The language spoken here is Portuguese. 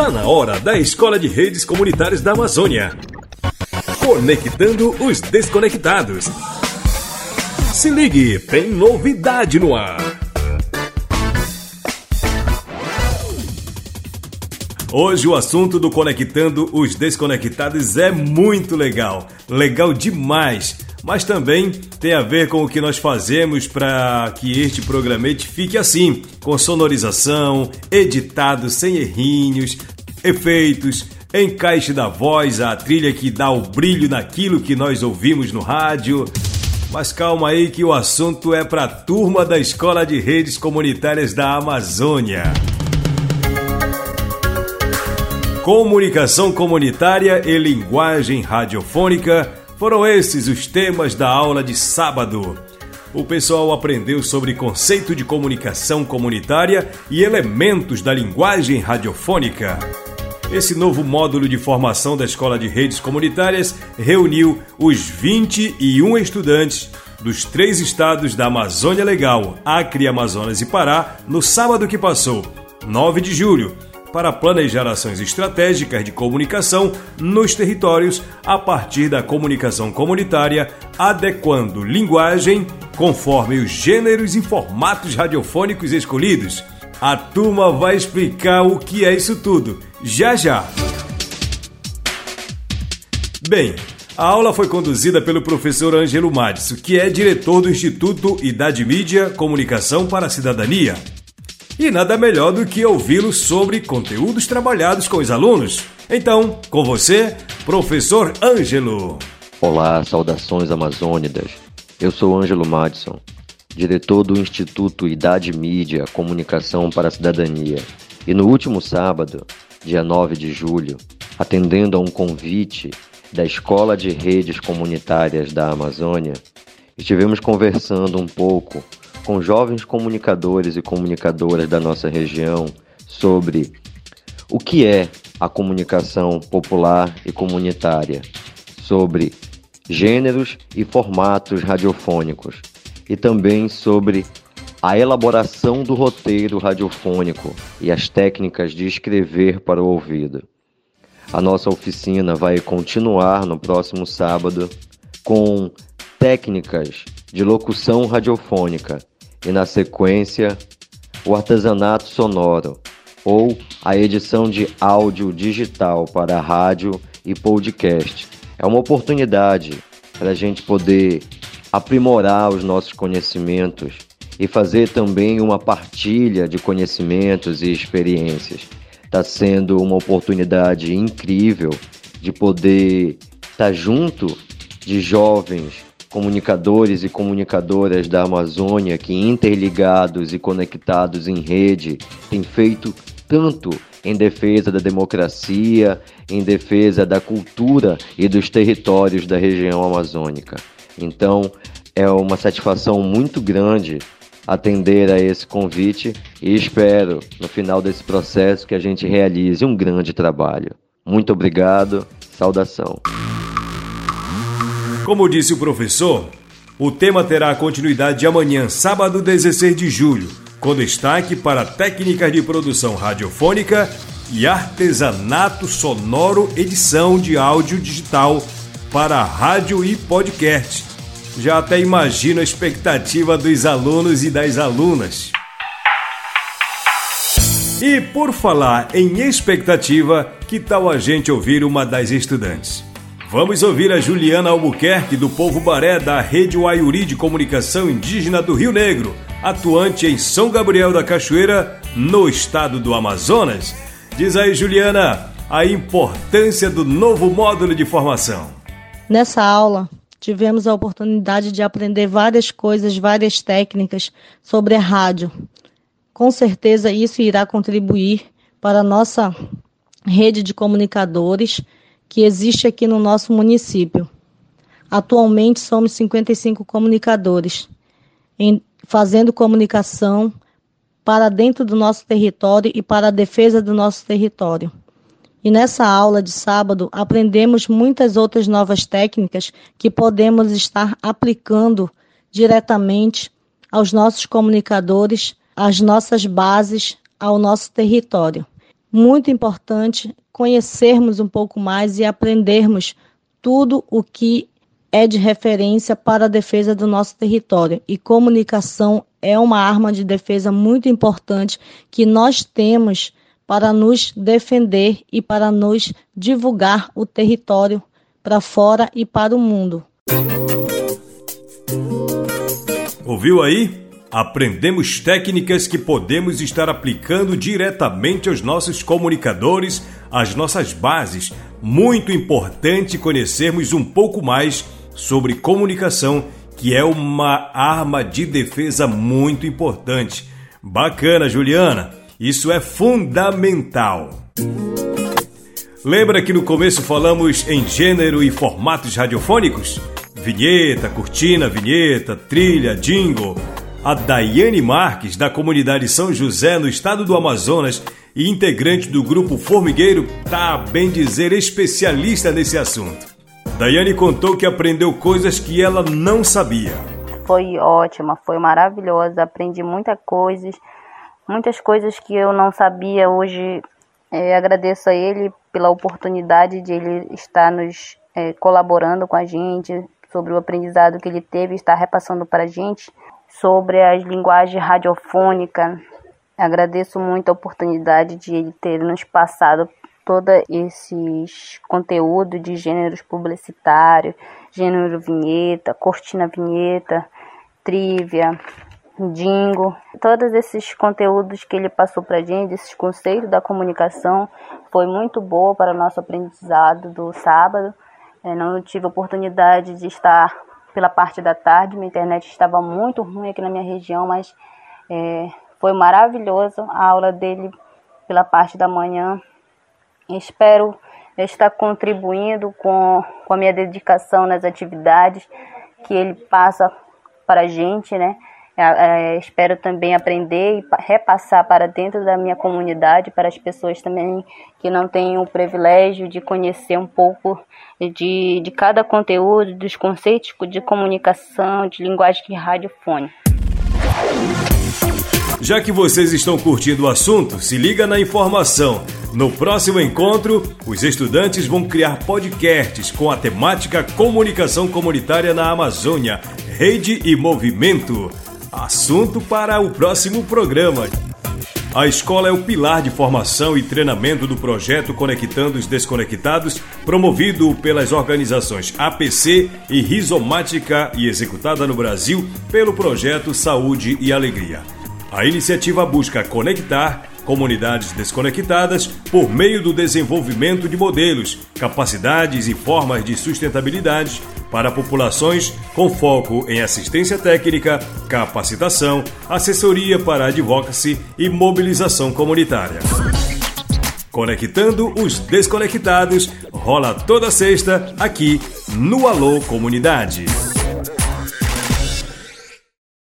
Está na hora da Escola de Redes Comunitárias da Amazônia. Conectando os desconectados. Se ligue, tem novidade no ar. Hoje o assunto do Conectando os Desconectados é muito legal, legal demais, mas também tem a ver com o que nós fazemos para que este programete fique assim, com sonorização, editado sem errinhos, efeitos, encaixe da voz, a trilha que dá o brilho naquilo que nós ouvimos no rádio. Mas calma aí que o assunto é para a turma da Escola de Redes Comunitárias da Amazônia. Comunicação comunitária e linguagem radiofônica foram esses os temas da aula de sábado. O pessoal aprendeu sobre conceito de comunicação comunitária e elementos da linguagem radiofônica. Esse novo módulo de formação da Escola de Redes Comunitárias reuniu os 21 estudantes dos três estados da Amazônia Legal, Acre, Amazonas e Pará, no sábado que passou, 9 de julho, para planejar ações estratégicas de comunicação nos territórios a partir da comunicação comunitária, adequando linguagem conforme os gêneros e formatos radiofônicos escolhidos. A turma vai explicar o que é isso tudo já já. Bem, a aula foi conduzida pelo professor Ângelo Madison, que é diretor do Instituto Idade Mídia Comunicação para a Cidadania. E nada melhor do que ouvi-lo sobre conteúdos trabalhados com os alunos. Então, com você, professor Ângelo. Olá, saudações amazônidas. Eu sou Ângelo Madison, diretor do Instituto Idade Mídia Comunicação para a Cidadania. E no último sábado, dia 9 de julho, atendendo a um convite da Escola de Redes Comunitárias da Amazônia, estivemos conversando um pouco com jovens comunicadores e comunicadoras da nossa região sobre o que é a comunicação popular e comunitária, sobre gêneros e formatos radiofônicos e também sobre a elaboração do roteiro radiofônico e as técnicas de escrever para o ouvido. A nossa oficina vai continuar no próximo sábado com técnicas de locução radiofônica e, na sequência, o artesanato sonoro ou a edição de áudio digital para rádio e podcast. É uma oportunidade para a gente poder aprimorar os nossos conhecimentos e fazer também uma partilha de conhecimentos e experiências. Está sendo uma oportunidade incrível de poder estar junto de jovens comunicadores e comunicadoras da Amazônia que, interligados e conectados em rede, têm feito tanto em defesa da democracia, em defesa da cultura e dos territórios da região amazônica. Então, é uma satisfação muito grande atender a esse convite e espero, no final desse processo, que a gente realize um grande trabalho. Muito obrigado, saudação. Como disse o professor, o tema terá continuidade amanhã, sábado 16 de julho, com destaque para técnicas de produção radiofônica e artesanato sonoro, edição de áudio digital para rádio e podcast. Já até imagino a expectativa dos alunos e das alunas. E por falar em expectativa, que tal a gente ouvir uma das estudantes? Vamos ouvir a Juliana Albuquerque, do Povo Baré, da Rede Waiuri de Comunicação Indígena do Rio Negro, atuante em São Gabriel da Cachoeira, no estado do Amazonas. Diz aí, Juliana, a importância do novo módulo de formação. Nessa aula, tivemos a oportunidade de aprender várias coisas, várias técnicas sobre a rádio. Com certeza, isso irá contribuir para a nossa rede de comunicadores que existe aqui no nosso município. Atualmente somos 55 comunicadores, em, fazendo comunicação para dentro do nosso território e para a defesa do nosso território. E nessa aula de sábado aprendemos muitas outras novas técnicas que podemos estar aplicando diretamente aos nossos comunicadores, às nossas bases, ao nosso território. Muito importante conhecermos um pouco mais e aprendermos tudo o que é de referência para a defesa do nosso território. E comunicação é uma arma de defesa muito importante que nós temos para nos defender e para nos divulgar o território para fora e para o mundo. Ouviu aí? Aprendemos técnicas que podemos estar aplicando diretamente aos nossos comunicadores, às nossas bases. Muito importante conhecermos um pouco mais sobre comunicação, que é uma arma de defesa muito importante. Bacana, Juliana. Isso é fundamental. Lembra que no começo falamos em gênero e formatos radiofônicos? Vinheta, cortina, vinheta, trilha, jingle. A Daiane Marques, da comunidade São José, no estado do Amazonas, e integrante do grupo Formigueiro, tá bem dizer especialista nesse assunto. Daiane contou que aprendeu coisas que ela não sabia. Foi ótima, foi maravilhosa, aprendi muitas coisas, muitas coisas que eu não sabia. Hoje é, agradeço a ele pela oportunidade de ele estar nos é, colaborando com a gente sobre o aprendizado que ele teve e está repassando para a gente sobre as linguagens radiofônicas. Agradeço muito a oportunidade de ele ter nos passado todos esses conteúdos de gêneros publicitários, gênero vinheta, cortina vinheta, trivia, jingle, todos esses conteúdos que ele passou para gente, esses conceitos da comunicação, foi muito boa para o nosso aprendizado do sábado. Eu não tive oportunidade de estar pela parte da tarde. Minha internet estava muito ruim aqui na minha região, mas é, foi maravilhoso a aula dele pela parte da manhã. Espero estar contribuindo com, com a minha dedicação nas atividades que ele passa para a gente, né? É, é, espero também aprender e repassar para dentro da minha comunidade, para as pessoas também que não têm o privilégio de conhecer um pouco de, de cada conteúdo, dos conceitos de comunicação, de linguagem radiofônica. Já que vocês estão curtindo o assunto, se liga na informação. No próximo encontro, os estudantes vão criar podcasts com a temática Comunicação Comunitária na Amazônia, Rede e Movimento. Assunto para o próximo programa. A escola é o pilar de formação e treinamento do projeto Conectando os Desconectados, promovido pelas organizações APC e Rizomática e executada no Brasil pelo projeto Saúde e Alegria. A iniciativa busca conectar comunidades desconectadas por meio do desenvolvimento de modelos, capacidades e formas de sustentabilidade para populações com foco em assistência técnica, capacitação, assessoria para advocacy e mobilização comunitária. Conectando os desconectados rola toda sexta aqui no Alô Comunidade.